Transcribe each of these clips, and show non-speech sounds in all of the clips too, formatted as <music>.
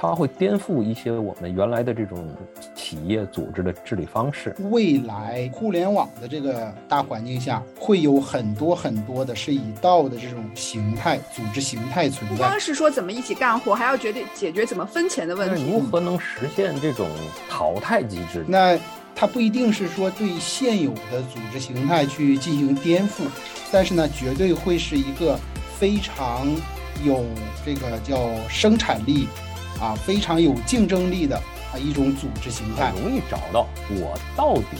它会颠覆一些我们原来的这种企业组织的治理方式。未来互联网的这个大环境下，会有很多很多的是以道的这种形态、组织形态存在。不光是说怎么一起干活，还要决定解决怎么分钱的问题。如何能实现这种淘汰机制？那它不一定是说对现有的组织形态去进行颠覆，但是呢，绝对会是一个非常有这个叫生产力。啊，非常有竞争力的啊一种组织形态，容易找到我到底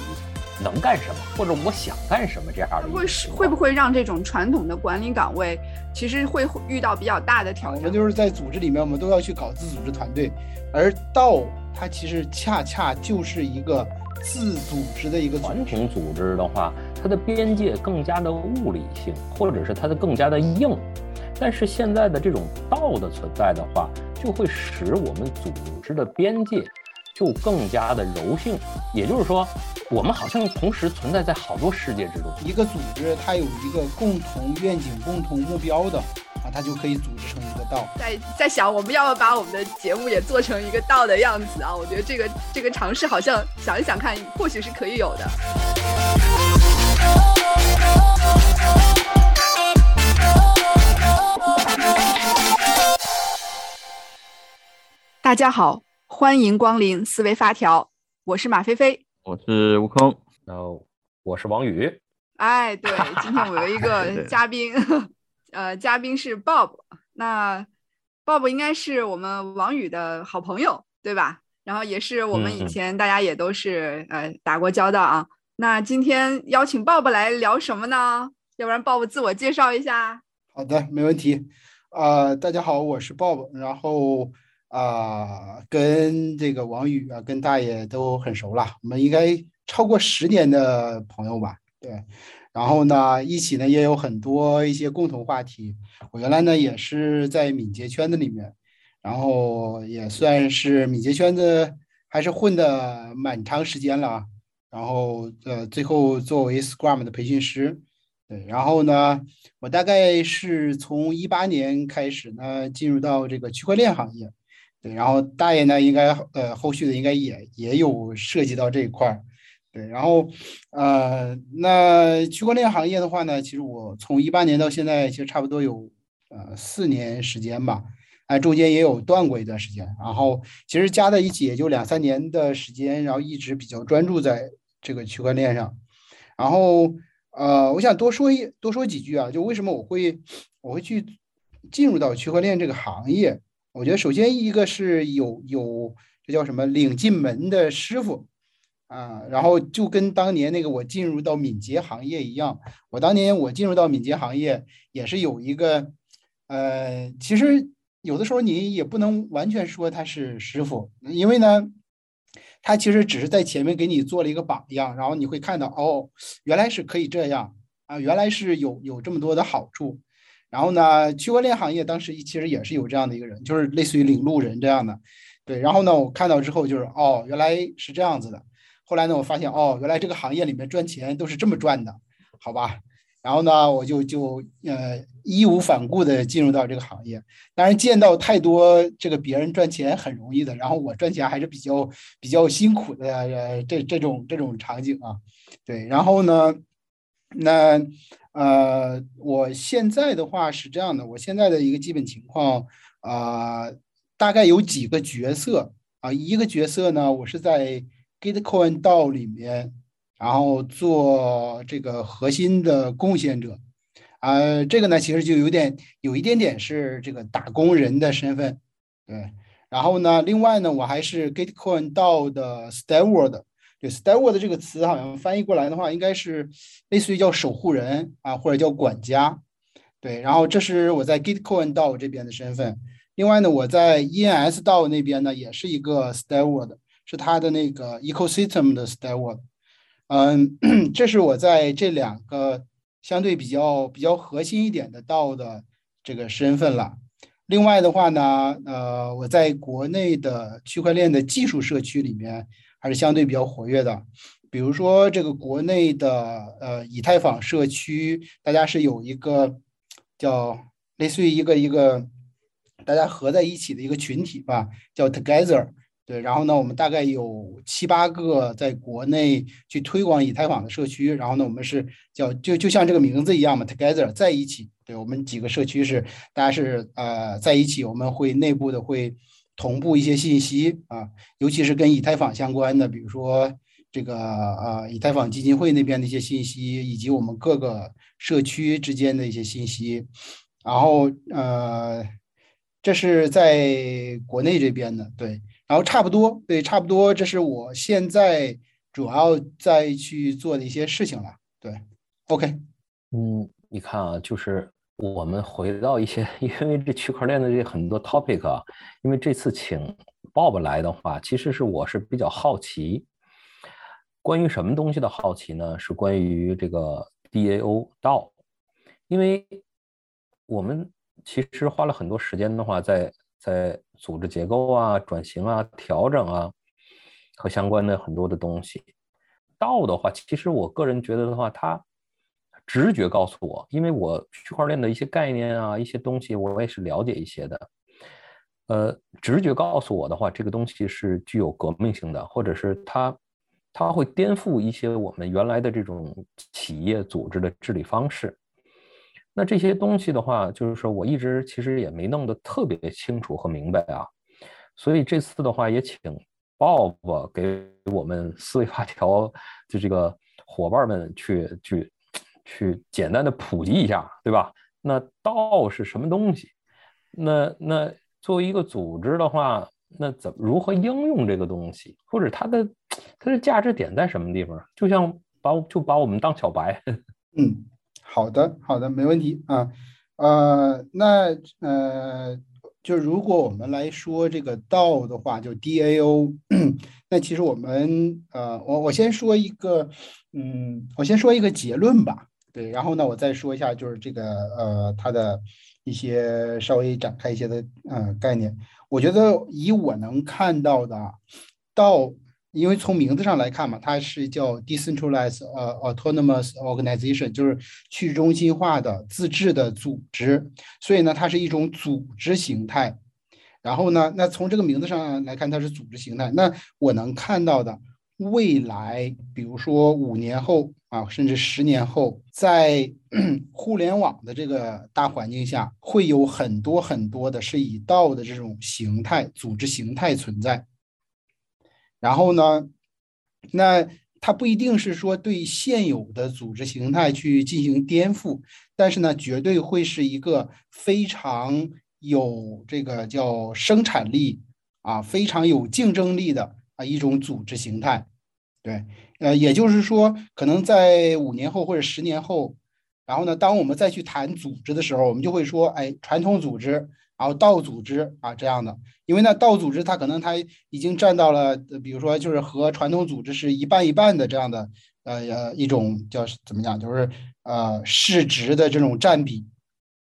能干什么，或者我想干什么这样的。会是会不会让这种传统的管理岗位其实会遇到比较大的挑战？我们就是在组织里面，我们都要去搞自组织团队，而道它其实恰恰就是一个自组织的一个传统组织的话，它的边界更加的物理性，或者是它的更加的硬。但是现在的这种道的存在的话，就会使我们组织的边界就更加的柔性。也就是说，我们好像同时存在在好多世界之中。一个组织它有一个共同愿景、共同目标的啊，它就可以组织成一个道。在在想，我们要不要把我们的节目也做成一个道的样子啊？我觉得这个这个尝试好像想一想看，或许是可以有的。大家好，欢迎光临思维发条，我是马飞飞，我是悟空，然后我是王宇。哎，对，今天我有一个 <laughs> 嘉宾，<laughs> 呃，嘉宾是 Bob，那 Bob 应该是我们王宇的好朋友，对吧？然后也是我们以前大家也都是呃打过交道啊。那今天邀请 Bob 来聊什么呢？要不然 Bob 自我介绍一下。好的，没问题。呃，大家好，我是 Bob，然后。啊，跟这个王宇啊，跟大爷都很熟了，我们应该超过十年的朋友吧？对，然后呢，一起呢也有很多一些共同话题。我原来呢也是在敏捷圈子里面，然后也算是敏捷圈子还是混的蛮长时间了。然后呃，最后作为 Scrum 的培训师，对，然后呢，我大概是从一八年开始呢，进入到这个区块链行业。对，然后大爷呢，应该呃后续的应该也也有涉及到这一块儿，对，然后呃那区块链行业的话呢，其实我从一八年到现在，其实差不多有呃四年时间吧，哎中间也有断过一段时间，然后其实加在一起也就两三年的时间，然后一直比较专注在这个区块链上，然后呃我想多说一多说几句啊，就为什么我会我会去进入到区块链这个行业。我觉得首先一个是有有这叫什么领进门的师傅啊，然后就跟当年那个我进入到敏捷行业一样，我当年我进入到敏捷行业也是有一个呃，其实有的时候你也不能完全说他是师傅，因为呢，他其实只是在前面给你做了一个榜样，然后你会看到哦，原来是可以这样啊，原来是有有这么多的好处。然后呢，区块链行业当时其实也是有这样的一个人，就是类似于领路人这样的，对。然后呢，我看到之后就是哦，原来是这样子的。后来呢，我发现哦，原来这个行业里面赚钱都是这么赚的，好吧。然后呢，我就就呃义无反顾的进入到这个行业。当然见到太多这个别人赚钱很容易的，然后我赚钱还是比较比较辛苦的呃这这种这种场景啊，对。然后呢，那。呃，我现在的话是这样的，我现在的一个基本情况啊，大概有几个角色啊，一个角色呢，我是在 Gitcoin 道里面，然后做这个核心的贡献者，啊，这个呢其实就有点有一点点是这个打工人的身份，对，然后呢，另外呢，我还是 Gitcoin 道的 Steward。对，steward 这个词好像翻译过来的话，应该是类似于叫守护人啊，或者叫管家。对，然后这是我在 Gitcoin DAO 这边的身份。另外呢，我在 ENS 道那边呢，也是一个 steward，是他的那个 ecosystem 的 steward。嗯，<clears throat> 这是我在这两个相对比较比较核心一点的道的这个身份了。另外的话呢，呃，我在国内的区块链的技术社区里面。还是相对比较活跃的，比如说这个国内的呃以太坊社区，大家是有一个叫类似于一个一个大家合在一起的一个群体吧，叫 Together。对，然后呢，我们大概有七八个在国内去推广以太坊的社区，然后呢，我们是叫就就像这个名字一样嘛，Together 在一起。对我们几个社区是大家是呃在一起，我们会内部的会同步一些信息啊，尤其是跟以太坊相关的，比如说这个啊以太坊基金会那边的一些信息，以及我们各个社区之间的一些信息，然后呃这是在国内这边的对。然后差不多，对，差不多，这是我现在主要在去做的一些事情了。对，OK，嗯，你看啊，就是我们回到一些，<laughs> 因为这区块链的这很多 topic 啊，因为这次请 Bob 来的话，其实是我是比较好奇，关于什么东西的好奇呢？是关于这个 DAO 道，因为我们其实花了很多时间的话，在在。组织结构啊、转型啊、调整啊，和相关的很多的东西。道的话，其实我个人觉得的话，它直觉告诉我，因为我区块链的一些概念啊、一些东西，我也是了解一些的。呃，直觉告诉我的话，这个东西是具有革命性的，或者是它它会颠覆一些我们原来的这种企业组织的治理方式。那这些东西的话，就是说我一直其实也没弄得特别清楚和明白啊，所以这次的话也请 Bob 给我们思维发条就这个伙伴们去去去简单的普及一下，对吧？那道是什么东西？那那作为一个组织的话，那怎么如何应用这个东西，或者它的它的价值点在什么地方？就像把就把我们当小白，<laughs> 嗯。好的，好的，没问题啊，呃，那呃，就如果我们来说这个道的话，就 DAO，那其实我们呃，我我先说一个，嗯，我先说一个结论吧，对，然后呢，我再说一下就是这个呃，它的一些稍微展开一些的呃概念，我觉得以我能看到的到。因为从名字上来看嘛，它是叫 decentralized 呃 autonomous organization，就是去中心化的自治的组织，所以呢，它是一种组织形态。然后呢，那从这个名字上来看，它是组织形态。那我能看到的未来，比如说五年后啊，甚至十年后，在 <clears throat> 互联网的这个大环境下，会有很多很多的是以道的这种形态、组织形态存在。然后呢，那它不一定是说对现有的组织形态去进行颠覆，但是呢，绝对会是一个非常有这个叫生产力啊，非常有竞争力的啊一种组织形态。对，呃，也就是说，可能在五年后或者十年后，然后呢，当我们再去谈组织的时候，我们就会说，哎，传统组织。然后道组织啊这样的，因为呢道组织它可能它已经占到了，比如说就是和传统组织是一半一半的这样的，呃呃一种叫怎么讲，就是呃市值的这种占比，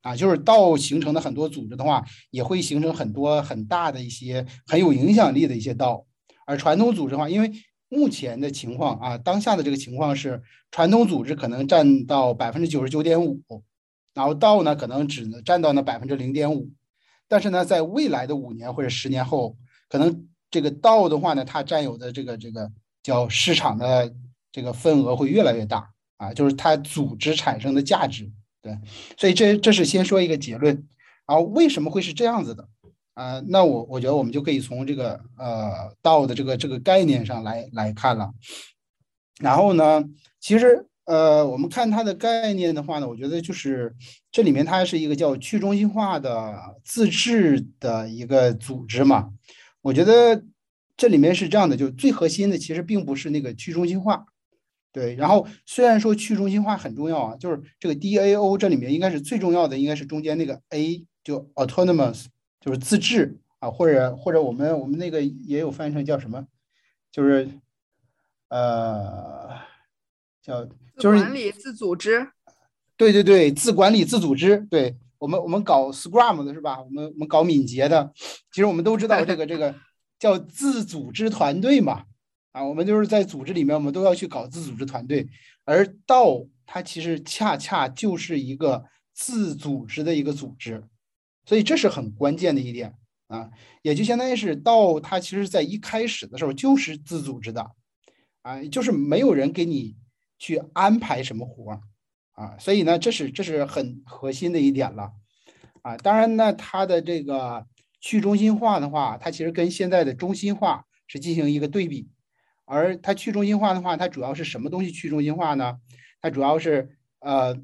啊，就是道形成的很多组织的话，也会形成很多很大的一些很有影响力的一些道，而传统组织的话，因为目前的情况啊，当下的这个情况是传统组织可能占到百分之九十九点五，然后道呢可能只能占到那百分之零点五。但是呢，在未来的五年或者十年后，可能这个道的话呢，它占有的这个这个叫市场的这个份额会越来越大啊，就是它组织产生的价值。对，所以这这是先说一个结论。然后为什么会是这样子的啊？那我我觉得我们就可以从这个呃道的这个这个概念上来来看了。然后呢，其实。呃，我们看它的概念的话呢，我觉得就是这里面它是一个叫去中心化的自治的一个组织嘛。我觉得这里面是这样的，就最核心的其实并不是那个去中心化，对。然后虽然说去中心化很重要啊，就是这个 DAO 这里面应该是最重要的，应该是中间那个 A 就 autonomous 就是自治啊，或者或者我们我们那个也有翻译成叫什么，就是呃叫。就是管理自组织，对对对，自管理自组织。对我们我们搞 Scrum 的是吧？我们我们搞敏捷的，其实我们都知道这个这个叫自组织团队嘛。啊，我们就是在组织里面，我们都要去搞自组织团队。而道它其实恰恰就是一个自组织的一个组织。所以这是很关键的一点啊，也就相当于是道它其实在一开始的时候就是自组织的，啊，就是没有人给你去安排什么活儿啊，所以呢，这是这是很核心的一点了啊。当然呢，它的这个去中心化的话，它其实跟现在的中心化是进行一个对比，而它去中心化的话，它主要是什么东西去中心化呢？它主要是呃，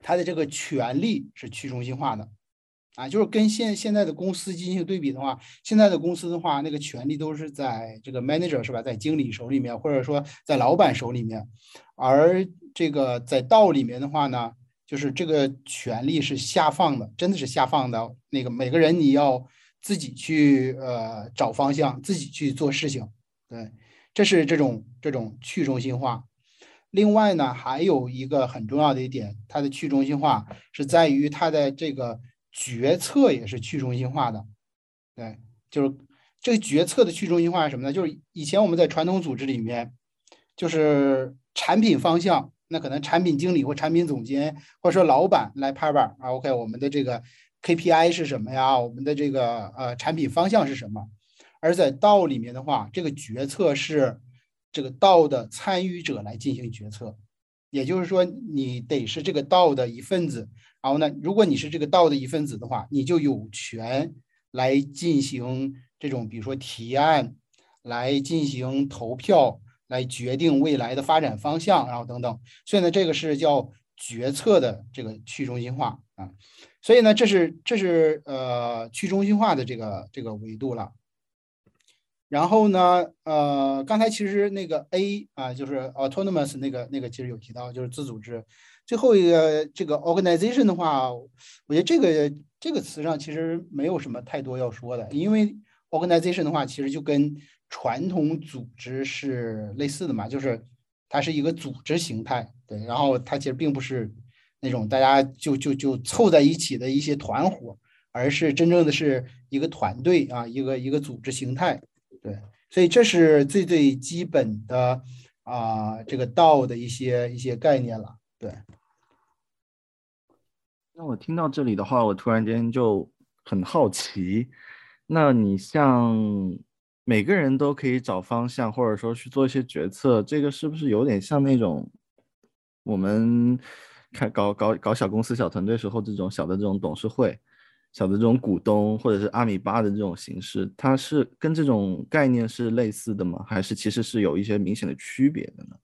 它的这个权利是去中心化的。啊，就是跟现现在的公司进行对比的话，现在的公司的话，那个权利都是在这个 manager 是吧，在经理手里面，或者说在老板手里面，而这个在道里面的话呢，就是这个权利是下放的，真的是下放的。那个每个人你要自己去呃找方向，自己去做事情，对，这是这种这种去中心化。另外呢，还有一个很重要的一点，它的去中心化是在于它的这个。决策也是去中心化的，对，就是这个决策的去中心化是什么呢？就是以前我们在传统组织里面，就是产品方向，那可能产品经理或产品总监或者说老板来拍板啊，OK，我们的这个 KPI 是什么呀？我们的这个呃产品方向是什么？而在道里面的话，这个决策是这个道的参与者来进行决策，也就是说，你得是这个道的一份子。然后呢，如果你是这个道的一份子的话，你就有权来进行这种，比如说提案，来进行投票，来决定未来的发展方向，然后等等。所以呢，这个是叫决策的这个去中心化啊。所以呢，这是这是呃去中心化的这个这个维度了。然后呢，呃，刚才其实那个 A 啊，就是 autonomous 那个那个其实有提到，就是自组织。最后一个这个 organization 的话，我觉得这个这个词上其实没有什么太多要说的，因为 organization 的话，其实就跟传统组织是类似的嘛，就是它是一个组织形态，对，然后它其实并不是那种大家就就就凑在一起的一些团伙，而是真正的是一个团队啊，一个一个组织形态，对，所以这是最最基本的啊，这个道的一些一些概念了。对，那我听到这里的话，我突然间就很好奇，那你像每个人都可以找方向，或者说去做一些决策，这个是不是有点像那种我们看搞搞搞小公司、小团队时候这种小的这种董事会、小的这种股东，或者是阿米巴的这种形式，它是跟这种概念是类似的吗？还是其实是有一些明显的区别的呢？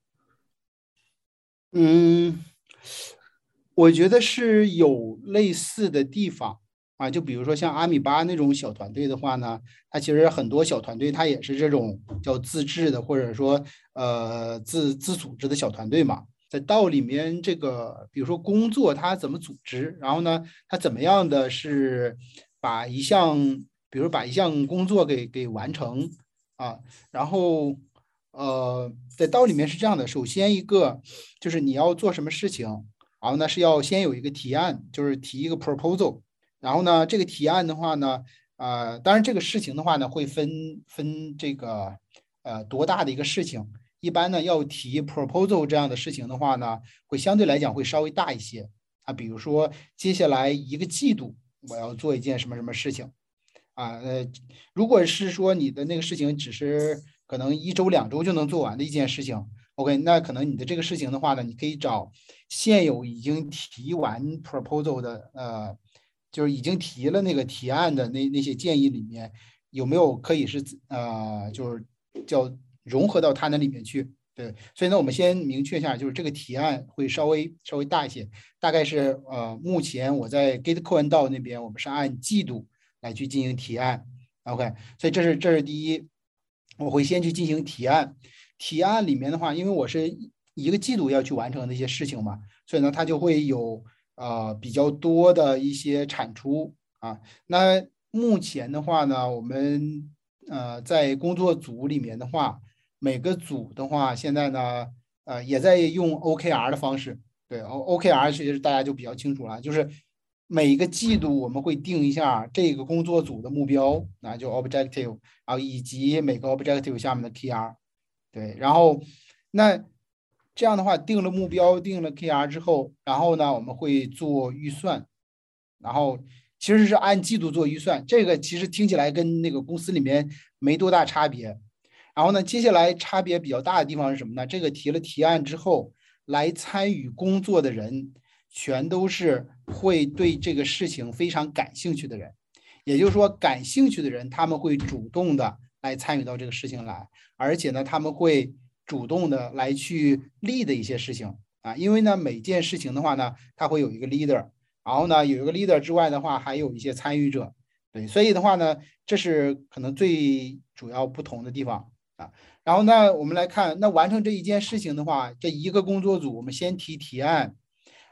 嗯，我觉得是有类似的地方啊，就比如说像阿米巴那种小团队的话呢，它其实很多小团队它也是这种叫自治的，或者说呃自自组织的小团队嘛，在道里面这个，比如说工作它怎么组织，然后呢，它怎么样的是把一项，比如把一项工作给给完成啊，然后。呃，在道里面是这样的，首先一个就是你要做什么事情，然后呢是要先有一个提案，就是提一个 proposal，然后呢这个提案的话呢，呃，当然这个事情的话呢会分分这个呃多大的一个事情，一般呢要提 proposal 这样的事情的话呢，会相对来讲会稍微大一些啊，比如说接下来一个季度我要做一件什么什么事情啊，呃，如果是说你的那个事情只是。可能一周两周就能做完的一件事情，OK，那可能你的这个事情的话呢，你可以找现有已经提完 proposal 的，呃，就是已经提了那个提案的那那些建议里面，有没有可以是呃，就是叫融合到它那里面去？对，所以呢，我们先明确一下，就是这个提案会稍微稍微大一些，大概是呃，目前我在 Gitcoin 道那边，我们是按季度来去进行提案，OK，所以这是这是第一。我会先去进行提案，提案里面的话，因为我是一个季度要去完成的一些事情嘛，所以呢，它就会有呃比较多的一些产出啊。那目前的话呢，我们呃在工作组里面的话，每个组的话，现在呢呃也在用 OKR 的方式，对，O OKR 其实大家就比较清楚了，就是。每一个季度我们会定一下这个工作组的目标，那就 objective，然后以及每个 objective 下面的 KR，对，然后那这样的话定了目标，定了 KR 之后，然后呢我们会做预算，然后其实是按季度做预算。这个其实听起来跟那个公司里面没多大差别。然后呢，接下来差别比较大的地方是什么呢？这个提了提案之后，来参与工作的人，全都是会对这个事情非常感兴趣的人。也就是说，感兴趣的人他们会主动的来参与到这个事情来，而且呢，他们会主动的来去立的一些事情啊。因为呢，每件事情的话呢，它会有一个 leader，然后呢，有一个 leader 之外的话，还有一些参与者。对，所以的话呢，这是可能最主要不同的地方。啊，然后呢，我们来看，那完成这一件事情的话，这一个工作组，我们先提提案，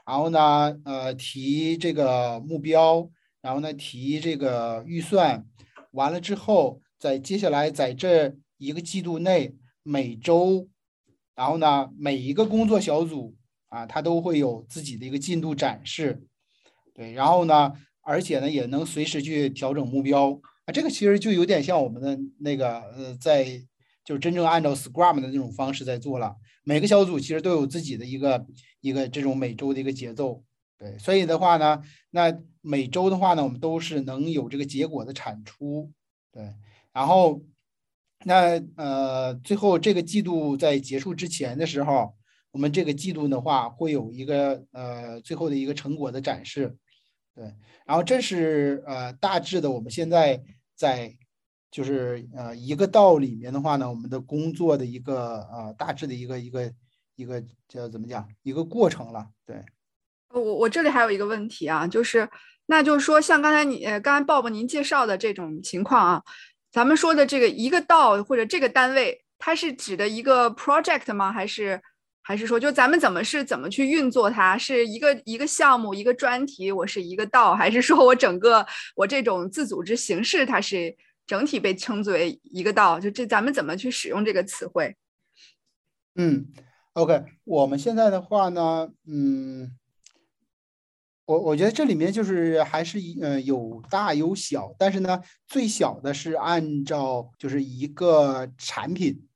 然后呢，呃，提这个目标，然后呢，提这个预算，完了之后，在接下来在这一个季度内，每周，然后呢，每一个工作小组啊，它都会有自己的一个进度展示，对，然后呢，而且呢，也能随时去调整目标。啊，这个其实就有点像我们的那个呃，在就真正按照 Scrum 的那种方式在做了，每个小组其实都有自己的一个一个这种每周的一个节奏，对，所以的话呢，那每周的话呢，我们都是能有这个结果的产出，对，然后那呃最后这个季度在结束之前的时候，我们这个季度的话会有一个呃最后的一个成果的展示，对，然后这是呃大致的我们现在在。就是呃一个道里面的话呢，我们的工作的一个呃大致的一个一个一个叫怎么讲一个过程了。对，我我这里还有一个问题啊，就是那就是说像刚才你呃刚才鲍勃您介绍的这种情况啊，咱们说的这个一个道或者这个单位，它是指的一个 project 吗？还是还是说就咱们怎么是怎么去运作它？是一个一个项目一个专题，我是一个道，还是说我整个我这种自组织形式它是？整体被称作为一个道，就这咱们怎么去使用这个词汇？嗯，OK，我们现在的话呢，嗯，我我觉得这里面就是还是呃有大有小，但是呢，最小的是按照就是一个产品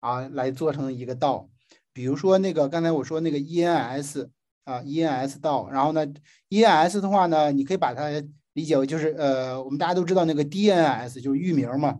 啊来做成一个道，比如说那个刚才我说那个 ENS 啊 ENS 道，然后呢 ENS 的话呢，你可以把它。理解为就是呃，我们大家都知道那个 DNS 就是域名嘛，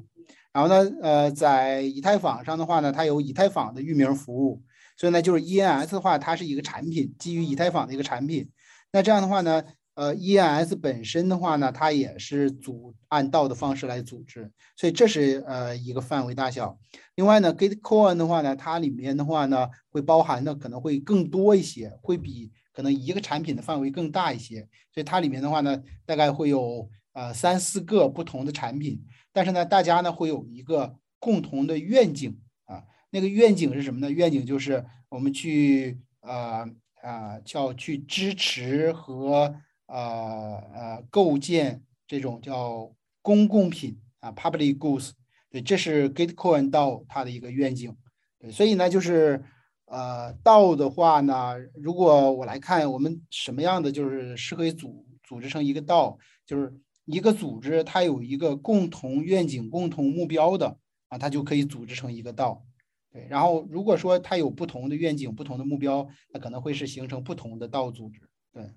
然后呢，呃，在以太坊上的话呢，它有以太坊的域名服务，所以呢，就是 ENS 的话，它是一个产品，基于以太坊的一个产品。那这样的话呢，呃，ENS 本身的话呢，它也是组按道的方式来组织，所以这是呃一个范围大小。另外呢，Gitcoin 的话呢，它里面的话呢，会包含的可能会更多一些，会比。可能一个产品的范围更大一些，所以它里面的话呢，大概会有呃三四个不同的产品，但是呢，大家呢会有一个共同的愿景啊，那个愿景是什么呢？愿景就是我们去呃呃叫去支持和呃呃构建这种叫公共品啊，public goods，对，这是 Gitcoin 到它的一个愿景，对，所以呢就是。呃，道的话呢，如果我来看，我们什么样的就是适合组组织成一个道，就是一个组织，它有一个共同愿景、共同目标的啊，它就可以组织成一个道。对，然后如果说它有不同的愿景、不同的目标，那可能会是形成不同的道组织。对。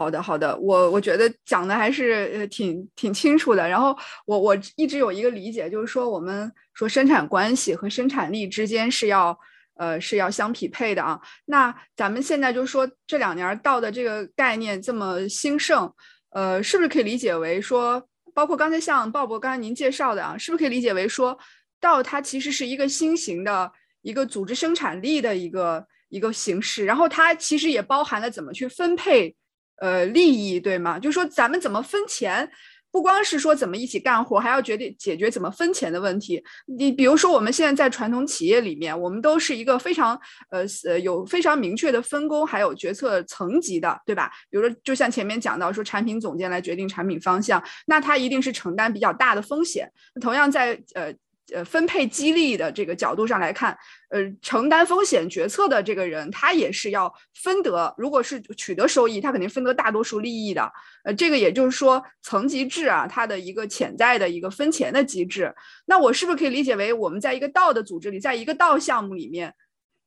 好的，好的，我我觉得讲的还是呃挺挺清楚的。然后我我一直有一个理解，就是说我们说生产关系和生产力之间是要呃是要相匹配的啊。那咱们现在就说这两年到的这个概念这么兴盛，呃，是不是可以理解为说，包括刚才像鲍勃刚才您介绍的啊，是不是可以理解为说道它其实是一个新型的一个组织生产力的一个一个形式，然后它其实也包含了怎么去分配。呃，利益对吗？就是说，咱们怎么分钱，不光是说怎么一起干活，还要决定解决怎么分钱的问题。你比如说，我们现在在传统企业里面，我们都是一个非常呃呃有非常明确的分工，还有决策层级的，对吧？比如说，就像前面讲到说，产品总监来决定产品方向，那他一定是承担比较大的风险。同样在呃。呃，分配激励的这个角度上来看，呃，承担风险决策的这个人，他也是要分得，如果是取得收益，他肯定分得大多数利益的。呃，这个也就是说，层级制啊，它的一个潜在的一个分钱的机制。那我是不是可以理解为，我们在一个道的组织里，在一个道项目里面，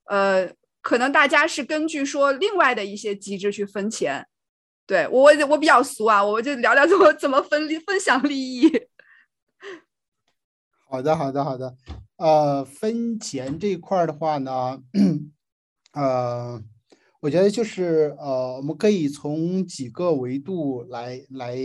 呃，可能大家是根据说另外的一些机制去分钱，对我我比较俗啊，我就聊聊怎么怎么分利分享利益。好的，好的，好的。呃，分钱这一块的话呢，呃，我觉得就是呃，我们可以从几个维度来来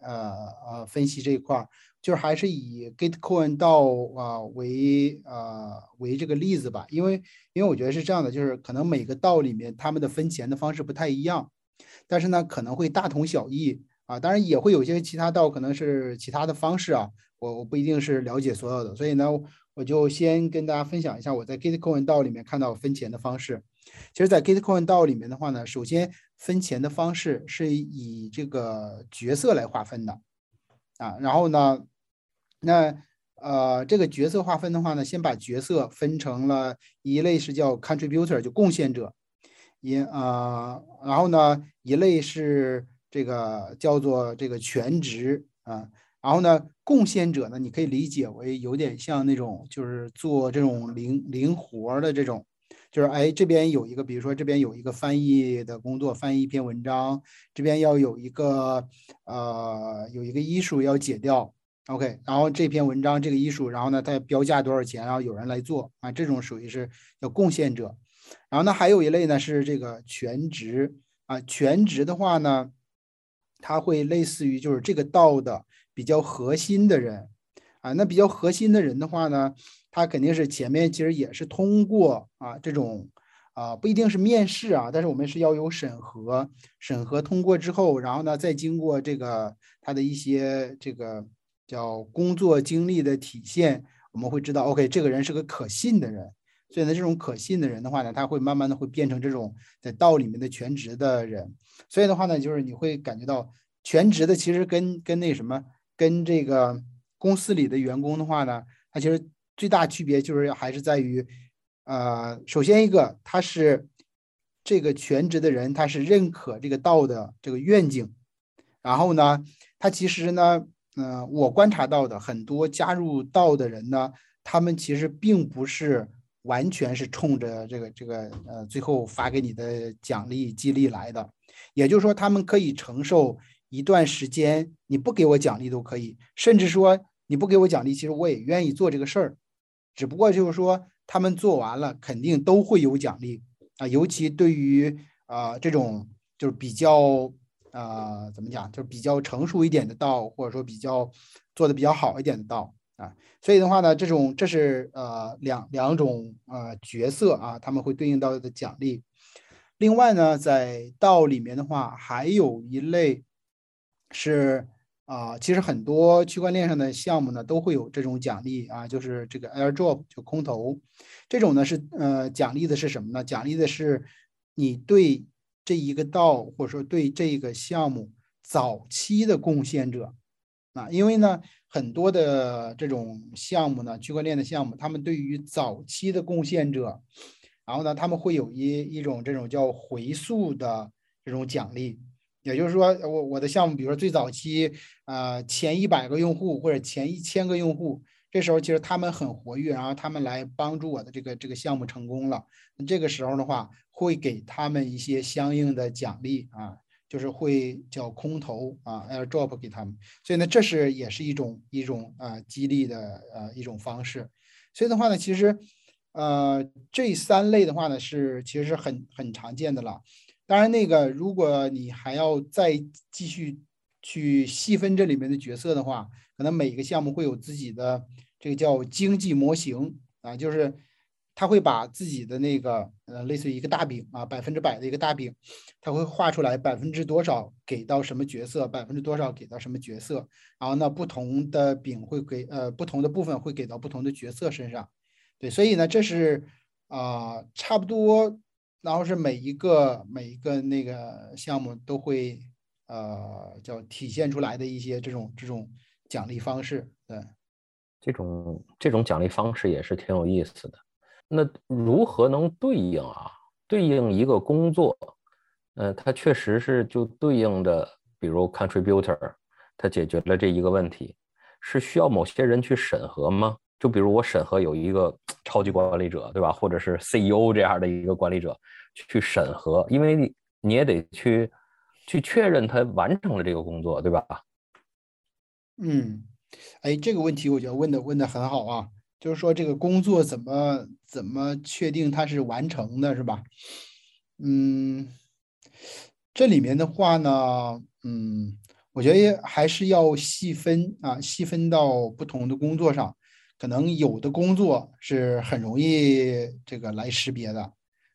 呃呃分析这一块，就是还是以 Gitcoin 到啊为呃为这个例子吧，因为因为我觉得是这样的，就是可能每个道里面他们的分钱的方式不太一样。但是呢，可能会大同小异啊，当然也会有些其他道可能是其他的方式啊，我我不一定是了解所有的，所以呢，我就先跟大家分享一下我在 Gitcoin 道里面看到分钱的方式。其实，在 Gitcoin 道里面的话呢，首先分钱的方式是以这个角色来划分的啊，然后呢，那呃这个角色划分的话呢，先把角色分成了一类是叫 Contributor，就贡献者。一啊，然后呢，一类是这个叫做这个全职啊，然后呢，贡献者呢，你可以理解为有点像那种就是做这种零零活的这种，就是哎这边有一个，比如说这边有一个翻译的工作，翻译一篇文章，这边要有一个呃有一个医术要解掉，OK，然后这篇文章这个医术，然后呢它标价多少钱，然后有人来做啊，这种属于是叫贡献者。然后呢，还有一类呢是这个全职啊，全职的话呢，它会类似于就是这个道的比较核心的人啊，那比较核心的人的话呢，他肯定是前面其实也是通过啊这种啊不一定是面试啊，但是我们是要有审核，审核通过之后，然后呢再经过这个他的一些这个叫工作经历的体现，我们会知道，OK，这个人是个可信的人。所以呢，这种可信的人的话呢，他会慢慢的会变成这种在道里面的全职的人。所以的话呢，就是你会感觉到全职的其实跟跟那什么，跟这个公司里的员工的话呢，他其实最大区别就是还是在于，呃，首先一个他是这个全职的人，他是认可这个道的这个愿景。然后呢，他其实呢，嗯，我观察到的很多加入道的人呢，他们其实并不是。完全是冲着这个这个呃，最后发给你的奖励激励来的，也就是说，他们可以承受一段时间你不给我奖励都可以，甚至说你不给我奖励，其实我也愿意做这个事儿，只不过就是说他们做完了肯定都会有奖励。啊，尤其对于啊这种就是比较啊怎么讲，就是比较成熟一点的道，或者说比较做的比较好一点的道。啊，所以的话呢，这种这是呃两两种呃角色啊，他们会对应到的奖励。另外呢，在道里面的话，还有一类是啊，其实很多区块链上的项目呢都会有这种奖励啊，就是这个 airdrop 就空投，这种呢是呃奖励的是什么呢？奖励的是你对这一个道或者说对这个项目早期的贡献者啊，因为呢。很多的这种项目呢，区块链的项目，他们对于早期的贡献者，然后呢，他们会有一一种这种叫回溯的这种奖励，也就是说，我我的项目，比如说最早期，呃，前一百个用户或者前一千个用户，这时候其实他们很活跃，然后他们来帮助我的这个这个项目成功了，这个时候的话，会给他们一些相应的奖励啊。就是会叫空投啊，airdrop 给他们，所以呢，这是也是一种一种啊激励的呃一种方式。所以的话呢，其实呃这三类的话呢是其实是很很常见的了。当然，那个如果你还要再继续去细分这里面的角色的话，可能每个项目会有自己的这个叫经济模型啊，就是。他会把自己的那个呃，类似于一个大饼啊，百分之百的一个大饼，他会画出来百分之多少给到什么角色，百分之多少给到什么角色，然后呢，不同的饼会给呃不同的部分会给到不同的角色身上，对，所以呢，这是啊差不多，然后是每一个每一个那个项目都会呃叫体现出来的一些这种这种奖励方式，对，这种这种奖励方式也是挺有意思的。那如何能对应啊？对应一个工作，呃，它确实是就对应的，比如 contributor，它解决了这一个问题，是需要某些人去审核吗？就比如我审核有一个超级管理者，对吧？或者是 CEO 这样的一个管理者去审核，因为你你也得去去确认他完成了这个工作，对吧？嗯，哎，这个问题我觉得问的问的很好啊，就是说这个工作怎么怎么确定它是完成的，是吧？嗯，这里面的话呢，嗯，我觉得还是要细分啊，细分到不同的工作上，可能有的工作是很容易这个来识别的。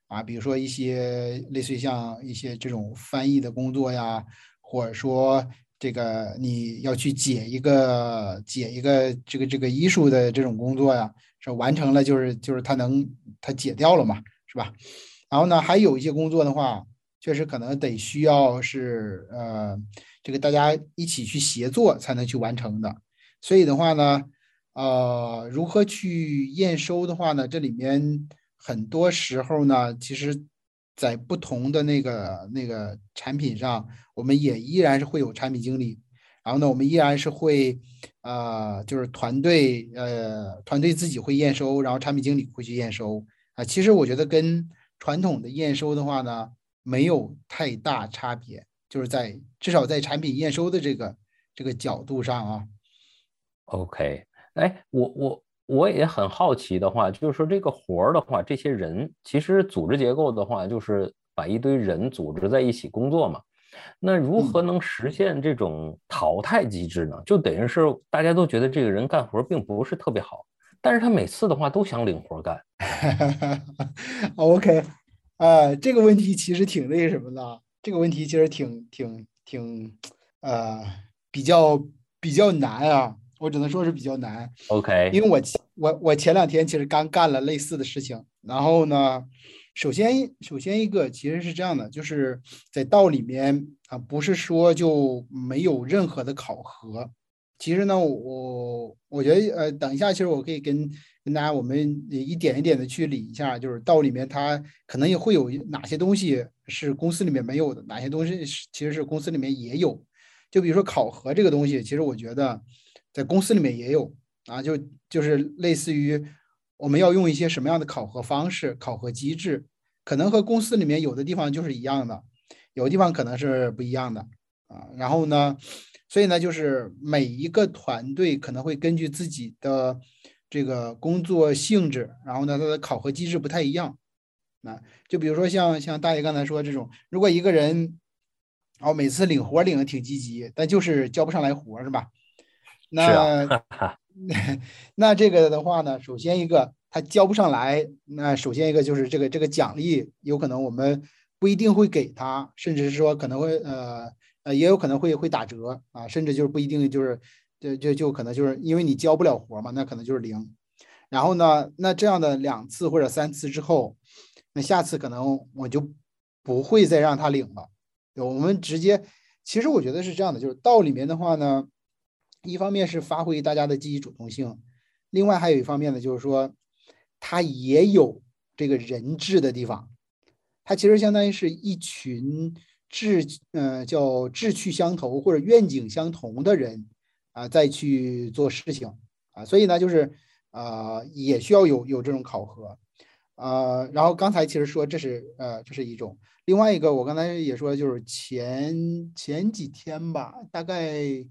啊，比如说一些类似于像一些这种翻译的工作呀，或者说这个你要去解一个解一个这个这个医术的这种工作呀，是完成了就是就是他能他解掉了嘛，是吧？然后呢，还有一些工作的话，确实可能得需要是呃这个大家一起去协作才能去完成的。所以的话呢，呃，如何去验收的话呢，这里面。很多时候呢，其实，在不同的那个那个产品上，我们也依然是会有产品经理，然后呢，我们依然是会，呃，就是团队，呃，团队自己会验收，然后产品经理会去验收啊。其实我觉得跟传统的验收的话呢，没有太大差别，就是在至少在产品验收的这个这个角度上啊。OK，哎，我我。我也很好奇的话，就是说这个活儿的话，这些人其实组织结构的话，就是把一堆人组织在一起工作嘛。那如何能实现这种淘汰机制呢？就等于是大家都觉得这个人干活并不是特别好，但是他每次的话都想领活干。<laughs> OK，呃，这个问题其实挺那什么的，这个问题其实挺挺挺呃比较比较难啊。我只能说是比较难，OK，因为我我我前两天其实刚干了类似的事情，然后呢，首先首先一个其实是这样的，就是在道里面啊，不是说就没有任何的考核，其实呢，我我觉得呃，等一下，其实我可以跟跟大家我们一点一点的去理一下，就是道里面它可能也会有哪些东西是公司里面没有的，哪些东西是其实是公司里面也有，就比如说考核这个东西，其实我觉得。在公司里面也有啊，就就是类似于我们要用一些什么样的考核方式、考核机制，可能和公司里面有的地方就是一样的，有的地方可能是不一样的啊。然后呢，所以呢，就是每一个团队可能会根据自己的这个工作性质，然后呢，它的考核机制不太一样。啊，就比如说像像大爷刚才说这种，如果一个人哦每次领活领的挺积极，但就是交不上来活，是吧？那 <laughs> 那这个的话呢，首先一个他交不上来，那首先一个就是这个这个奖励有可能我们不一定会给他，甚至是说可能会呃呃也有可能会会打折啊，甚至就是不一定就是就就就可能就是因为你交不了活嘛，那可能就是零。然后呢，那这样的两次或者三次之后，那下次可能我就不会再让他领了。我们直接其实我觉得是这样的，就是道里面的话呢。一方面是发挥大家的积极主动性，另外还有一方面呢，就是说，它也有这个人质的地方，它其实相当于是一群志，呃，叫志趣相投或者愿景相同的人啊，再去做事情啊，所以呢，就是呃，也需要有有这种考核，呃，然后刚才其实说这是呃，这是一种，另外一个我刚才也说，就是前前几天吧，大概。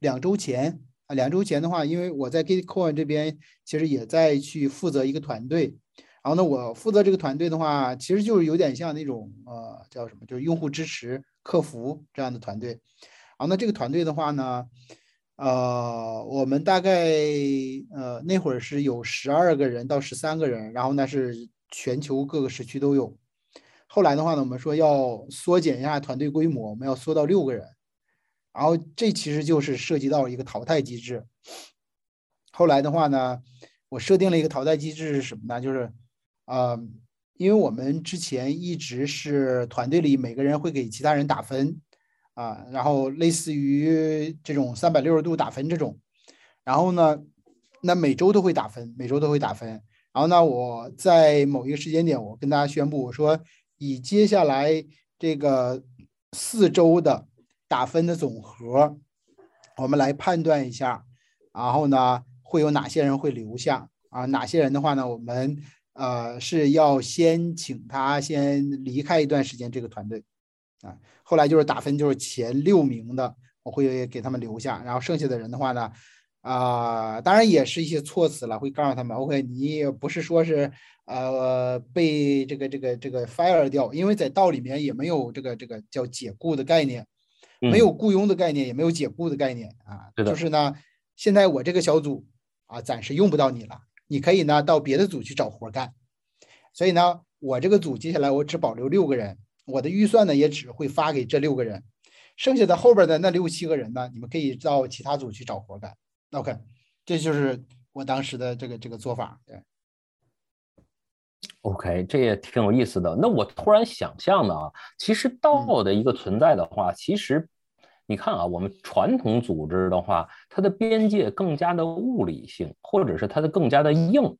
两周前啊，两周前的话，因为我在 Gitcoin 这边其实也在去负责一个团队，然后呢，我负责这个团队的话，其实就是有点像那种呃叫什么，就是用户支持、客服这样的团队。然后呢，这个团队的话呢，呃，我们大概呃那会儿是有十二个人到十三个人，然后呢是全球各个时区都有。后来的话呢，我们说要缩减一下团队规模，我们要缩到六个人。然后这其实就是涉及到一个淘汰机制。后来的话呢，我设定了一个淘汰机制是什么呢？就是，呃，因为我们之前一直是团队里每个人会给其他人打分，啊，然后类似于这种三百六十度打分这种。然后呢，那每周都会打分，每周都会打分。然后呢，我在某一个时间点，我跟大家宣布，我说以接下来这个四周的。打分的总和，我们来判断一下，然后呢，会有哪些人会留下啊？哪些人的话呢，我们呃是要先请他先离开一段时间这个团队啊。后来就是打分，就是前六名的我会给他们留下，然后剩下的人的话呢，啊，当然也是一些措辞了，会告诉他们，OK，你也不是说是呃被这个这个这个 fire 掉，因为在道里面也没有这个这个叫解雇的概念，没有雇佣的概念，也没有解雇的概念啊，就是呢，现在我这个小组啊暂时用不到你了，你可以呢到别的组去找活干。所以呢，我这个组接下来我只保留六个人，我的预算呢也只会发给这六个人，剩下的后边的那六七个人呢，你们可以到其他组去找活干。OK，这就是我当时的这个这个做法。对，OK，这也挺有意思的。那我突然想象的啊，其实道的一个存在的话，其实你看啊，我们传统组织的话，它的边界更加的物理性，或者是它的更加的硬。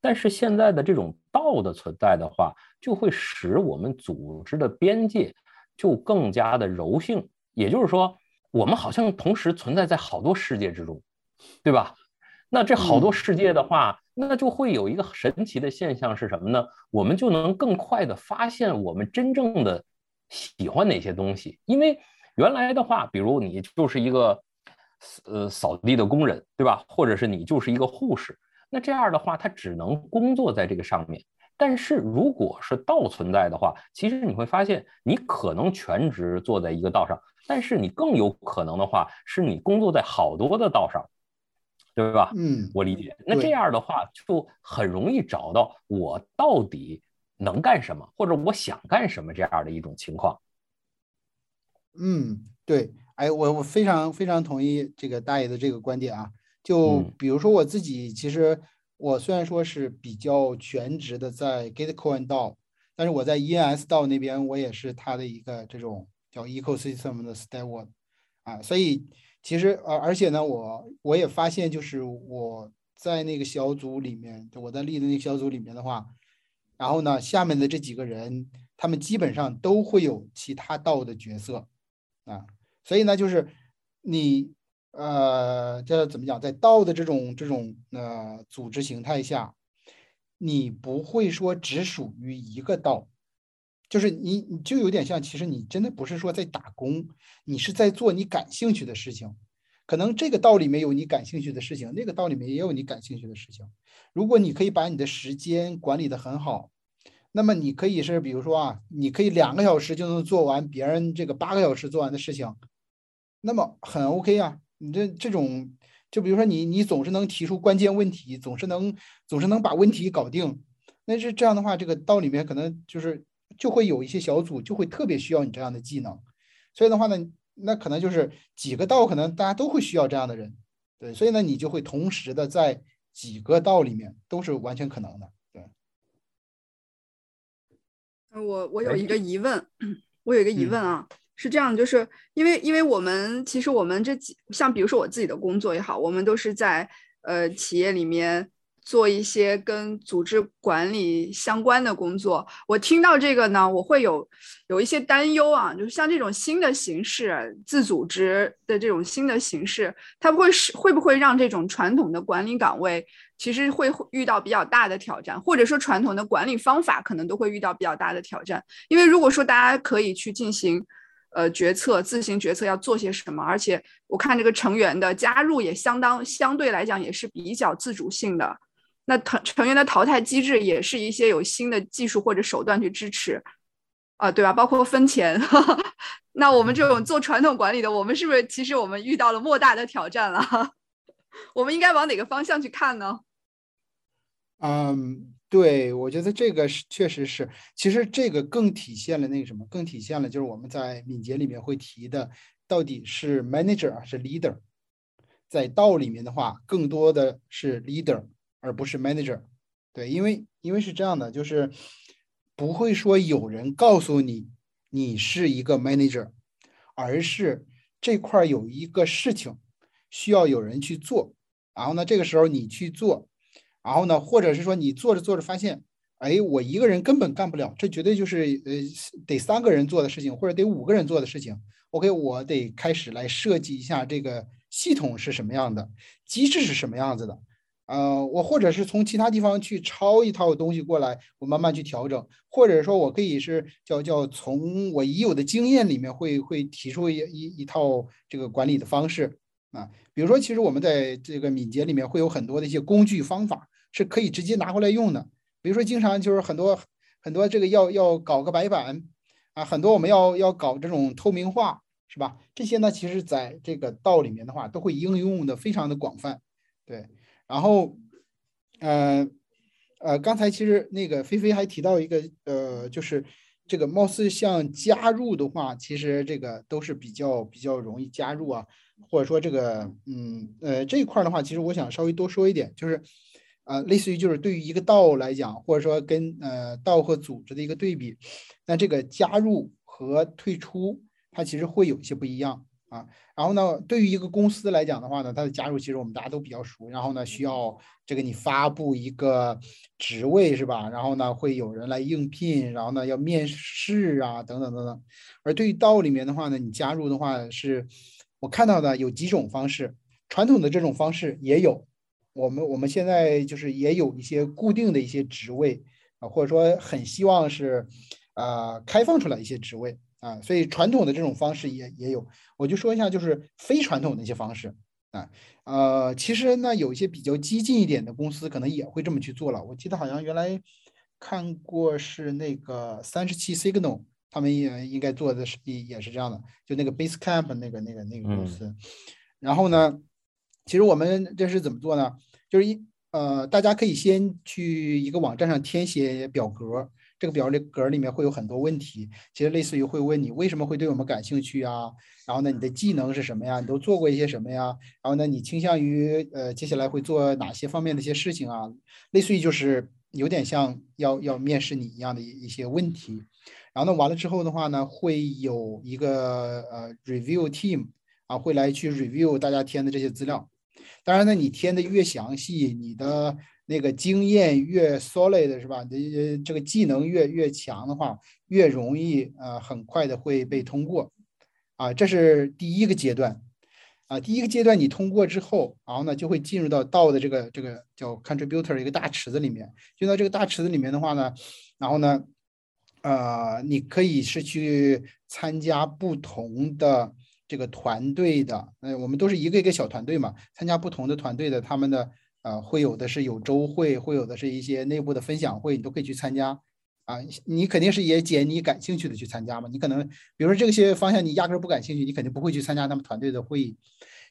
但是现在的这种道的存在的话，就会使我们组织的边界就更加的柔性。也就是说，我们好像同时存在在好多世界之中，对吧？那这好多世界的话，那就会有一个神奇的现象是什么呢？我们就能更快的发现我们真正的喜欢哪些东西。因为原来的话，比如你就是一个呃扫地的工人，对吧？或者是你就是一个护士。那这样的话，他只能工作在这个上面。但是如果是道存在的话，其实你会发现，你可能全职坐在一个道上，但是你更有可能的话，是你工作在好多的道上，对吧？嗯，我理解。那这样的话，就很容易找到我到底能干什么，或者我想干什么这样的一种情况。嗯，对。哎，我我非常非常同意这个大爷的这个观点啊。就比如说我自己，其实我虽然说是比较全职的在 Gitcoin 道，但是我在 ENS 道那边，我也是他的一个这种叫 ecosystem 的 steward 啊，所以其实而而且呢，我我也发现，就是我在那个小组里面，我在立的那个小组里面的话，然后呢，下面的这几个人，他们基本上都会有其他道的角色啊，所以呢，就是你。呃，这怎么讲？在道的这种这种呃组织形态下，你不会说只属于一个道，就是你你就有点像，其实你真的不是说在打工，你是在做你感兴趣的事情。可能这个道里面有你感兴趣的事情，那个道里面也有你感兴趣的事情。如果你可以把你的时间管理的很好，那么你可以是比如说啊，你可以两个小时就能做完别人这个八个小时做完的事情，那么很 OK 啊。你这这种，就比如说你你总是能提出关键问题，总是能总是能把问题搞定，那是这样的话，这个道里面可能就是就会有一些小组就会特别需要你这样的技能，所以的话呢，那可能就是几个道可能大家都会需要这样的人，对，所以呢你就会同时的在几个道里面都是完全可能的，对。我我有一个疑问，我有一个疑问啊。是这样，就是因为因为我们其实我们这几像比如说我自己的工作也好，我们都是在呃企业里面做一些跟组织管理相关的工作。我听到这个呢，我会有有一些担忧啊，就是像这种新的形式，自组织的这种新的形式，它不会是会不会让这种传统的管理岗位其实会遇到比较大的挑战，或者说传统的管理方法可能都会遇到比较大的挑战。因为如果说大家可以去进行。呃，决策自行决策要做些什么？而且我看这个成员的加入也相当相对来讲也是比较自主性的。那成成员的淘汰机制也是一些有新的技术或者手段去支持，啊，对吧？包括分钱。<laughs> 那我们这种做传统管理的，我们是不是其实我们遇到了莫大的挑战了？<laughs> 我们应该往哪个方向去看呢？嗯。对，我觉得这个是确实是，其实这个更体现了那个什么，更体现了就是我们在敏捷里面会提的，到底是 manager 还是 leader，在道里面的话，更多的是 leader 而不是 manager。对，因为因为是这样的，就是不会说有人告诉你你是一个 manager，而是这块有一个事情需要有人去做，然后呢，这个时候你去做。然后呢，或者是说你做着做着发现，哎，我一个人根本干不了，这绝对就是呃得三个人做的事情，或者得五个人做的事情。OK，我得开始来设计一下这个系统是什么样的，机制是什么样子的，呃，我或者是从其他地方去抄一套东西过来，我慢慢去调整，或者说我可以是叫叫从我已有的经验里面会会提出一一一套这个管理的方式啊，比如说，其实我们在这个敏捷里面会有很多的一些工具方法是可以直接拿回来用的，比如说经常就是很多很多这个要要搞个白板啊，很多我们要要搞这种透明化，是吧？这些呢，其实在这个道里面的话，都会应用的非常的广泛，对。然后，呃，呃，刚才其实那个菲菲还提到一个，呃，就是这个貌似像加入的话，其实这个都是比较比较容易加入啊，或者说这个，嗯，呃，这一块的话，其实我想稍微多说一点，就是，呃，类似于就是对于一个道来讲，或者说跟呃道和组织的一个对比，那这个加入和退出，它其实会有一些不一样。啊，然后呢，对于一个公司来讲的话呢，它的加入其实我们大家都比较熟。然后呢，需要这个你发布一个职位是吧？然后呢，会有人来应聘，然后呢要面试啊，等等等等。而对于道里面的话呢，你加入的话是，我看到的有几种方式，传统的这种方式也有。我们我们现在就是也有一些固定的一些职位啊，或者说很希望是，呃，开放出来一些职位。啊，所以传统的这种方式也也有，我就说一下，就是非传统的一些方式啊，呃，其实呢，有一些比较激进一点的公司可能也会这么去做了。我记得好像原来看过是那个三十七 Signal，他们也应该做的是也也是这样的，就那个 Basecamp 那个那个那个公司。然后呢，其实我们这是怎么做呢？就是一呃，大家可以先去一个网站上填写表格。这个表里格里面会有很多问题，其实类似于会问你为什么会对我们感兴趣啊？然后呢，你的技能是什么呀？你都做过一些什么呀？然后呢，你倾向于呃接下来会做哪些方面的一些事情啊？类似于就是有点像要要面试你一样的一一些问题。然后呢，完了之后的话呢，会有一个呃 review team 啊，会来去 review 大家填的这些资料。当然呢，你填的越详细，你的那个经验越 solid 是吧？你这个技能越越强的话，越容易呃很快的会被通过，啊，这是第一个阶段，啊，第一个阶段你通过之后，然后呢就会进入到道的这个这个叫 contributor 一个大池子里面，进到这个大池子里面的话呢，然后呢，呃，你可以是去参加不同的这个团队的，呃，我们都是一个一个小团队嘛，参加不同的团队的他们的。啊，会有的是有周会，会有的是一些内部的分享会，你都可以去参加。啊，你肯定是也捡你感兴趣的去参加嘛。你可能，比如说这些方向你压根儿不感兴趣，你肯定不会去参加他们团队的会议。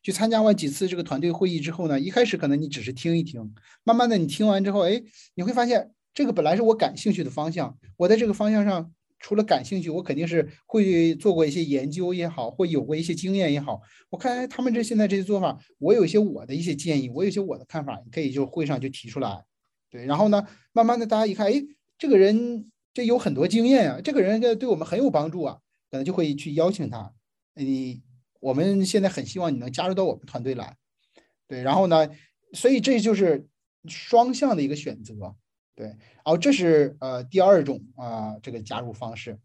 去参加完几次这个团队会议之后呢，一开始可能你只是听一听，慢慢的你听完之后，哎，你会发现这个本来是我感兴趣的方向，我在这个方向上。除了感兴趣，我肯定是会做过一些研究也好，或有过一些经验也好。我看他们这现在这些做法，我有一些我的一些建议，我有一些我的看法，你可以就会上就提出来。对，然后呢，慢慢的大家一看，哎，这个人这有很多经验啊，这个人这对我们很有帮助啊，可能就会去邀请他。你我们现在很希望你能加入到我们团队来。对，然后呢，所以这就是双向的一个选择。对，然后这是呃第二种啊这个加入方式，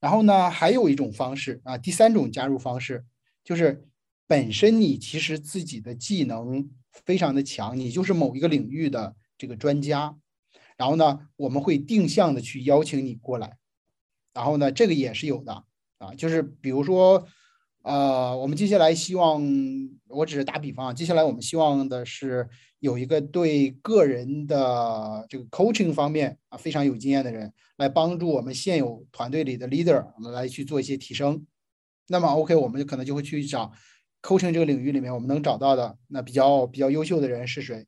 然后呢还有一种方式啊第三种加入方式就是本身你其实自己的技能非常的强，你就是某一个领域的这个专家，然后呢我们会定向的去邀请你过来，然后呢这个也是有的啊，就是比如说。呃，我们接下来希望，我只是打比方啊。接下来我们希望的是有一个对个人的这个 coaching 方面啊非常有经验的人，来帮助我们现有团队里的 leader 来去做一些提升。那么 OK，我们就可能就会去找 coaching 这个领域里面我们能找到的那比较比较优秀的人是谁。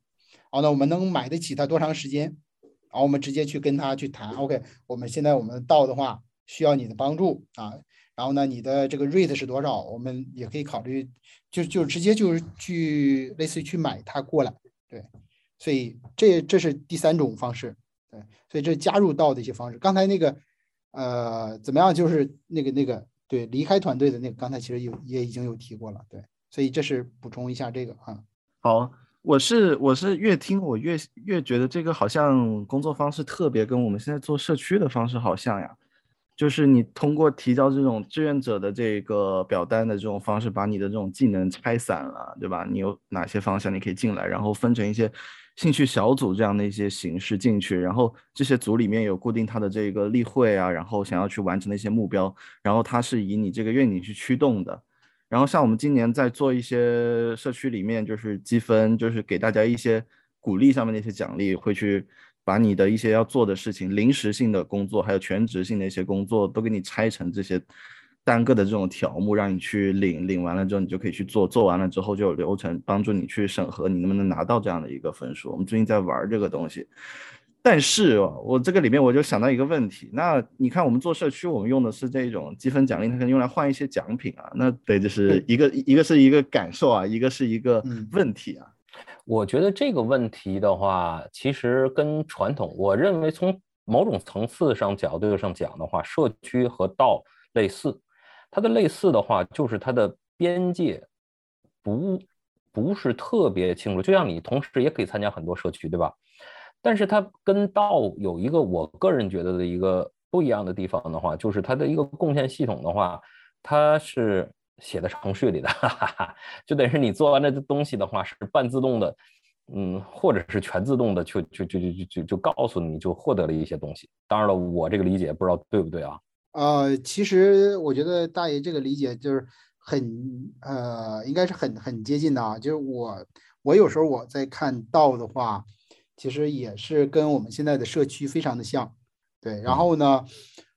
好，那我们能买得起他多长时间？然后我们直接去跟他去谈。OK，我们现在我们到的话需要你的帮助啊。然后呢，你的这个 rate 是多少？我们也可以考虑，就就直接就是去类似于去买它过来，对。所以这这是第三种方式，对。所以这加入到的一些方式。刚才那个，呃，怎么样？就是那个那个，对，离开团队的那个，刚才其实有也已经有提过了，对。所以这是补充一下这个啊。好，我是我是越听我越越觉得这个好像工作方式特别跟我们现在做社区的方式好像呀。就是你通过提交这种志愿者的这个表单的这种方式，把你的这种技能拆散了，对吧？你有哪些方向你可以进来，然后分成一些兴趣小组这样的一些形式进去，然后这些组里面有固定他的这个例会啊，然后想要去完成的一些目标，然后它是以你这个愿景去驱动的。然后像我们今年在做一些社区里面，就是积分，就是给大家一些鼓励上面的一些奖励，会去。把你的一些要做的事情、临时性的工作，还有全职性的一些工作，都给你拆成这些单个的这种条目，让你去领。领完了之后，你就可以去做。做完了之后，就有流程帮助你去审核，你能不能拿到这样的一个分数。我们最近在玩这个东西，但是我这个里面我就想到一个问题。那你看，我们做社区，我们用的是这种积分奖励，它可能用来换一些奖品啊。那对，就是一个一个是一个感受啊，一个是一个问题啊。我觉得这个问题的话，其实跟传统，我认为从某种层次上角度上讲的话，社区和道类似。它的类似的话，就是它的边界不不是特别清楚。就像你同时也可以参加很多社区，对吧？但是它跟道有一个我个人觉得的一个不一样的地方的话，就是它的一个贡献系统的话，它是。写的程序里的，<laughs> 哈哈哈，就等于是你做完这东西的话是半自动的，嗯，或者是全自动的，就就就就就就就告诉你就获得了一些东西。当然了，我这个理解不知道对不对啊？呃，其实我觉得大爷这个理解就是很呃，应该是很很接近的啊。就是我我有时候我在看到的话，其实也是跟我们现在的社区非常的像，对。然后呢，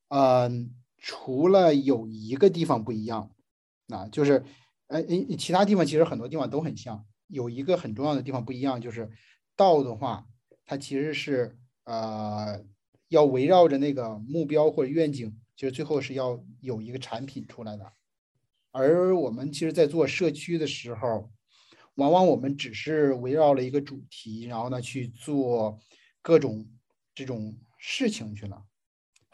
嗯，除了有一个地方不一样。啊，就是，呃，其他地方其实很多地方都很像，有一个很重要的地方不一样，就是道的话，它其实是呃要围绕着那个目标或者愿景，其实最后是要有一个产品出来的。而我们其实，在做社区的时候，往往我们只是围绕了一个主题，然后呢去做各种这种事情去了，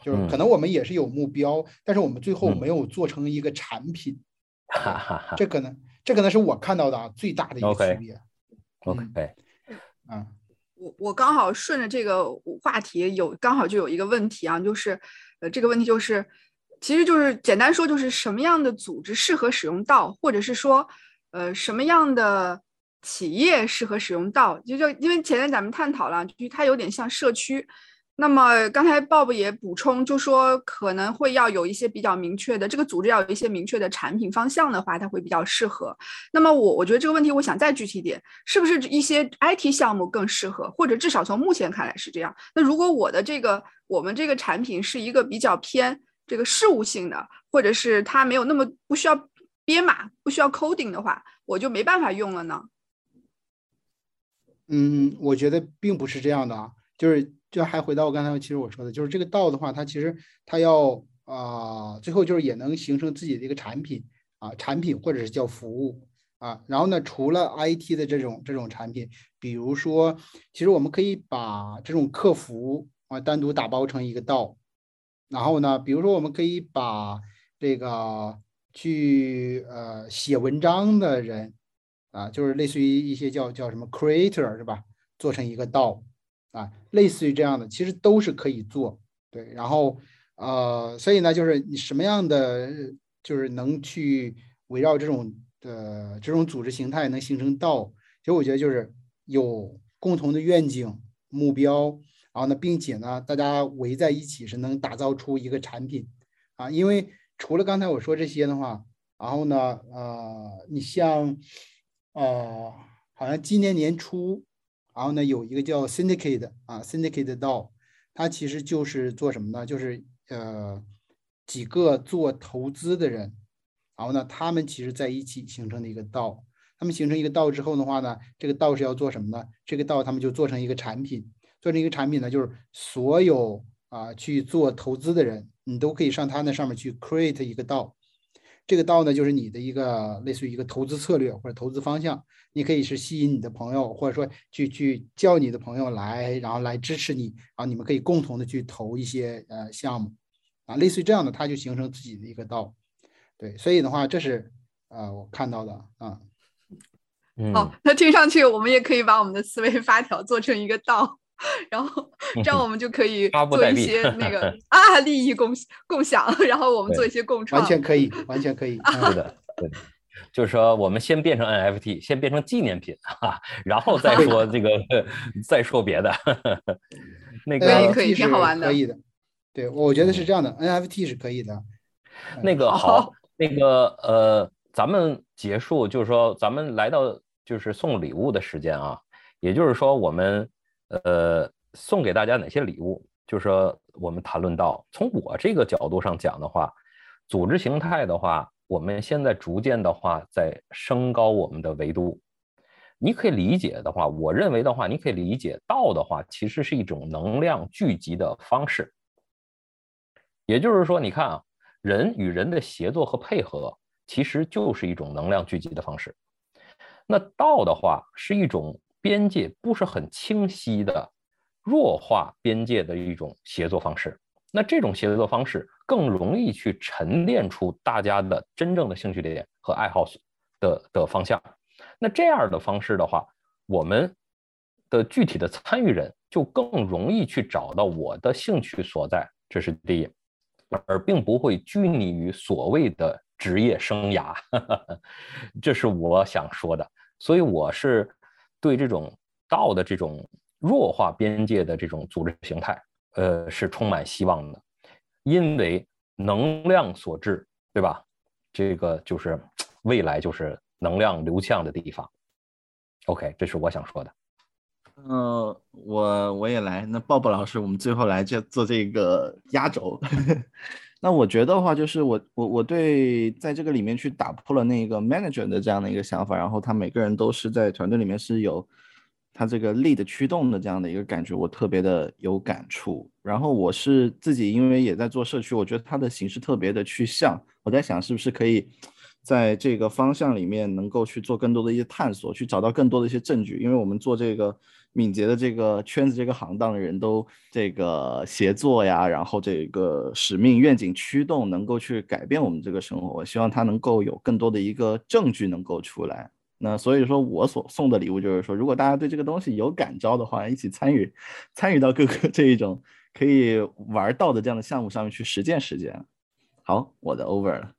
就是可能我们也是有目标，但是我们最后没有做成一个产品。哈哈哈，这可能这可能是我看到的最大的一个区别。OK，嗯，我我刚好顺着这个话题有刚好就有一个问题啊，就是呃这个问题就是，其实就是简单说就是什么样的组织适合使用道，或者是说呃什么样的企业适合使用道，就就因为前面咱们探讨了，就是它有点像社区。那么刚才 Bob 也补充，就说可能会要有一些比较明确的，这个组织要有一些明确的产品方向的话，它会比较适合。那么我我觉得这个问题，我想再具体点，是不是一些 IT 项目更适合，或者至少从目前看来是这样？那如果我的这个我们这个产品是一个比较偏这个事务性的，或者是它没有那么不需要编码、不需要 coding 的话，我就没办法用了呢？嗯，我觉得并不是这样的啊，就是。就还回到我刚才其实我说的，就是这个道的话，它其实它要啊，最后就是也能形成自己的一个产品啊，产品或者是叫服务啊。然后呢，除了 IT 的这种这种产品，比如说，其实我们可以把这种客服啊单独打包成一个道。然后呢，比如说我们可以把这个去呃写文章的人啊，就是类似于一些叫叫什么 creator 是吧，做成一个道。啊，类似于这样的，其实都是可以做，对。然后，呃，所以呢，就是你什么样的，就是能去围绕这种的这种组织形态能形成道。其实我觉得就是有共同的愿景目标，然后呢，并且呢，大家围在一起是能打造出一个产品啊。因为除了刚才我说这些的话，然后呢，呃，你像，呃，好像今年年初。然后呢，有一个叫 Syndicate 啊，Syndicate DAO，它其实就是做什么呢？就是呃几个做投资的人，然后呢，他们其实在一起形成的一个道。他们形成一个道之后的话呢，这个道是要做什么呢？这个道他们就做成一个产品，做成一个产品呢，就是所有啊去做投资的人，你都可以上他那上面去 create 一个道。这个道呢，就是你的一个类似于一个投资策略或者投资方向，你可以是吸引你的朋友，或者说去去叫你的朋友来，然后来支持你，然后你们可以共同的去投一些呃项目，啊，类似于这样的，它就形成自己的一个道，对，所以的话，这是呃我看到的啊。好，那听上去我们也可以把我们的思维发条做成一个道。然后这样我们就可以做一些那个 <laughs> 啊利益共共享，然后我们做一些共创，完全可以，<laughs> 完全可以，是的，对。就是说，我们先变成 NFT，先变成纪念品哈，然后再说这个，<laughs> 再说别的。那个可以挺好玩的，可以的。对，我觉得是这样的，NFT 是可以的。那个好，那个呃，咱们结束，就是说，咱们来到就是送礼物的时间啊。也就是说，我们呃送给大家哪些礼物？就是说，我们谈论到从我这个角度上讲的话，组织形态的话。我们现在逐渐的话在升高我们的维度，你可以理解的话，我认为的话，你可以理解道的话，其实是一种能量聚集的方式。也就是说，你看啊，人与人的协作和配合，其实就是一种能量聚集的方式。那道的话，是一种边界不是很清晰的弱化边界的一种协作方式。那这种协作方式。更容易去沉淀出大家的真正的兴趣点和爱好的的方向。那这样的方式的话，我们的具体的参与人就更容易去找到我的兴趣所在，这是第一，而并不会拘泥于所谓的职业生涯。<laughs> 这是我想说的。所以我是对这种道的这种弱化边界的这种组织形态，呃，是充满希望的。因为能量所致，对吧？这个就是未来，就是能量流向的地方。OK，这是我想说的。嗯，我我也来。那鲍勃老师，我们最后来就做这个压轴。那我觉得话，就是我我我对在这个里面去打破了那个 manager 的这样的一个想法，然后他每个人都是在团队里面是有。他这个力的驱动的这样的一个感觉，我特别的有感触。然后我是自己，因为也在做社区，我觉得它的形式特别的去像。我在想，是不是可以在这个方向里面能够去做更多的一些探索，去找到更多的一些证据。因为我们做这个敏捷的这个圈子、这个行当的人都这个协作呀，然后这个使命、愿景驱动，能够去改变我们这个生活。我希望它能够有更多的一个证据能够出来。那所以说，我所送的礼物就是说，如果大家对这个东西有感召的话，一起参与，参与到各个 <laughs> 这一种可以玩到的这样的项目上面去实践实践。好，我的 over 了。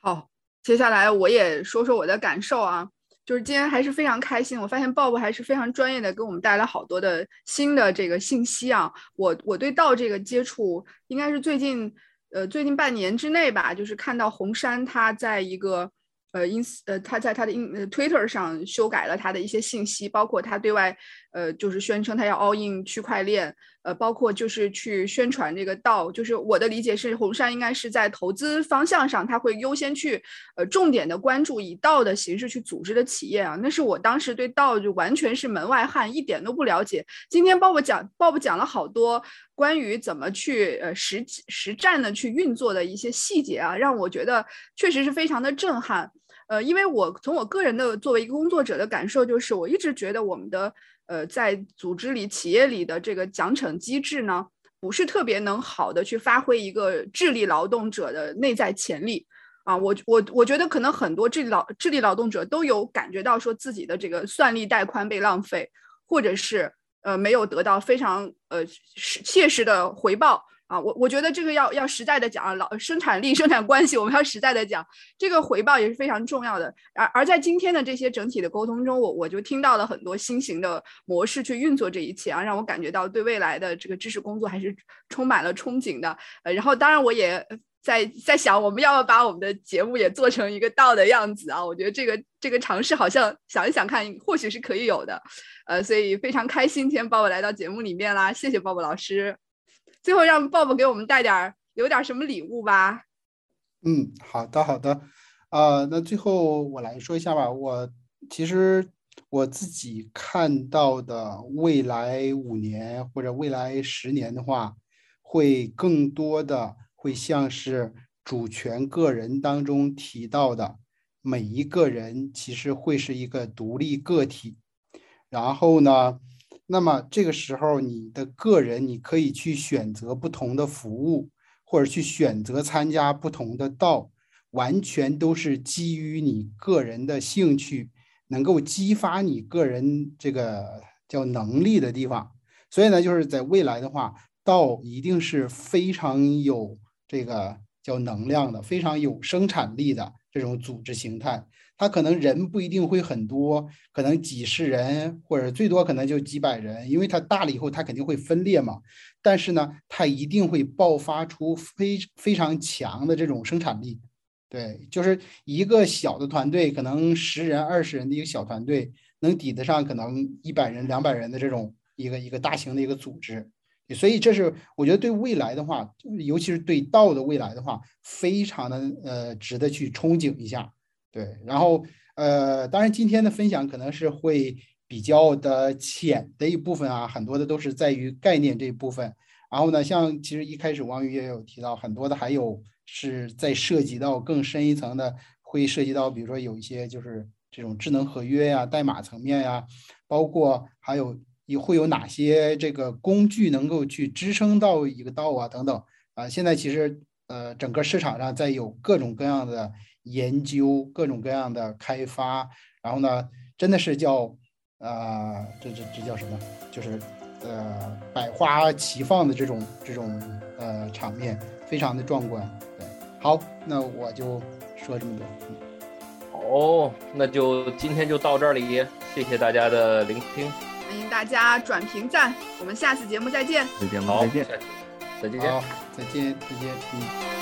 好，接下来我也说说我的感受啊，就是今天还是非常开心，我发现 Bob 还是非常专业的，给我们带来好多的新的这个信息啊。我我对道这个接触，应该是最近呃最近半年之内吧，就是看到红杉他在一个。呃，ins 呃，他在他的 in Twitter 上修改了他的一些信息，包括他对外呃，就是宣称他要 all in 区块链，呃，包括就是去宣传这个道，就是我的理解是，红杉应该是在投资方向上，他会优先去呃重点的关注以道的形式去组织的企业啊，那是我当时对道就完全是门外汉，一点都不了解。今天鲍勃讲鲍勃讲了好多关于怎么去呃实实战的去运作的一些细节啊，让我觉得确实是非常的震撼。呃，因为我从我个人的作为一个工作者的感受，就是我一直觉得我们的呃在组织里、企业里的这个奖惩机制呢，不是特别能好的去发挥一个智力劳动者的内在潜力啊。我我我觉得可能很多智力劳智力劳动者都有感觉到说自己的这个算力带宽被浪费，或者是呃没有得到非常呃切实的回报。啊，我我觉得这个要要实在的讲啊，老生产力、<laughs> 生产关系，我们要实在的讲，这个回报也是非常重要的。而而在今天的这些整体的沟通中，我我就听到了很多新型的模式去运作这一切啊，让我感觉到对未来的这个知识工作还是充满了憧憬的。呃，然后当然我也在在想，我们要不要把我们的节目也做成一个道的样子啊？我觉得这个这个尝试好像想一想看，或许是可以有的。呃，所以非常开心今天鲍勃来到节目里面啦，谢谢鲍勃老师。最后让 Bob 给我们带点儿，留点什么礼物吧。嗯，好的，好的。呃，那最后我来说一下吧。我其实我自己看到的未来五年或者未来十年的话，会更多的会像是主权个人当中提到的，每一个人其实会是一个独立个体。然后呢？那么这个时候，你的个人你可以去选择不同的服务，或者去选择参加不同的道，完全都是基于你个人的兴趣，能够激发你个人这个叫能力的地方。所以呢，就是在未来的话，道一定是非常有这个叫能量的，非常有生产力的这种组织形态。它可能人不一定会很多，可能几十人或者最多可能就几百人，因为它大了以后它肯定会分裂嘛。但是呢，它一定会爆发出非非常强的这种生产力。对，就是一个小的团队，可能十人、二十人的一个小团队，能抵得上可能一百人、两百人的这种一个一个大型的一个组织。所以这是我觉得对未来的话，尤其是对道的未来的话，非常的呃值得去憧憬一下。对，然后呃，当然今天的分享可能是会比较的浅的一部分啊，很多的都是在于概念这一部分。然后呢，像其实一开始王宇也有提到，很多的还有是在涉及到更深一层的，会涉及到比如说有一些就是这种智能合约呀、代码层面呀，包括还有也会有哪些这个工具能够去支撑到一个道啊等等啊。现在其实呃，整个市场上在有各种各样的。研究各种各样的开发，然后呢，真的是叫，呃，这这这叫什么？就是呃，百花齐放的这种这种呃场面，非常的壮观。对，好，那我就说这么多。好，那就今天就到这里，谢谢大家的聆听，欢迎大家转评赞，我们下次节目再见。再见，好，再见，再见，好，再见，再见，嗯。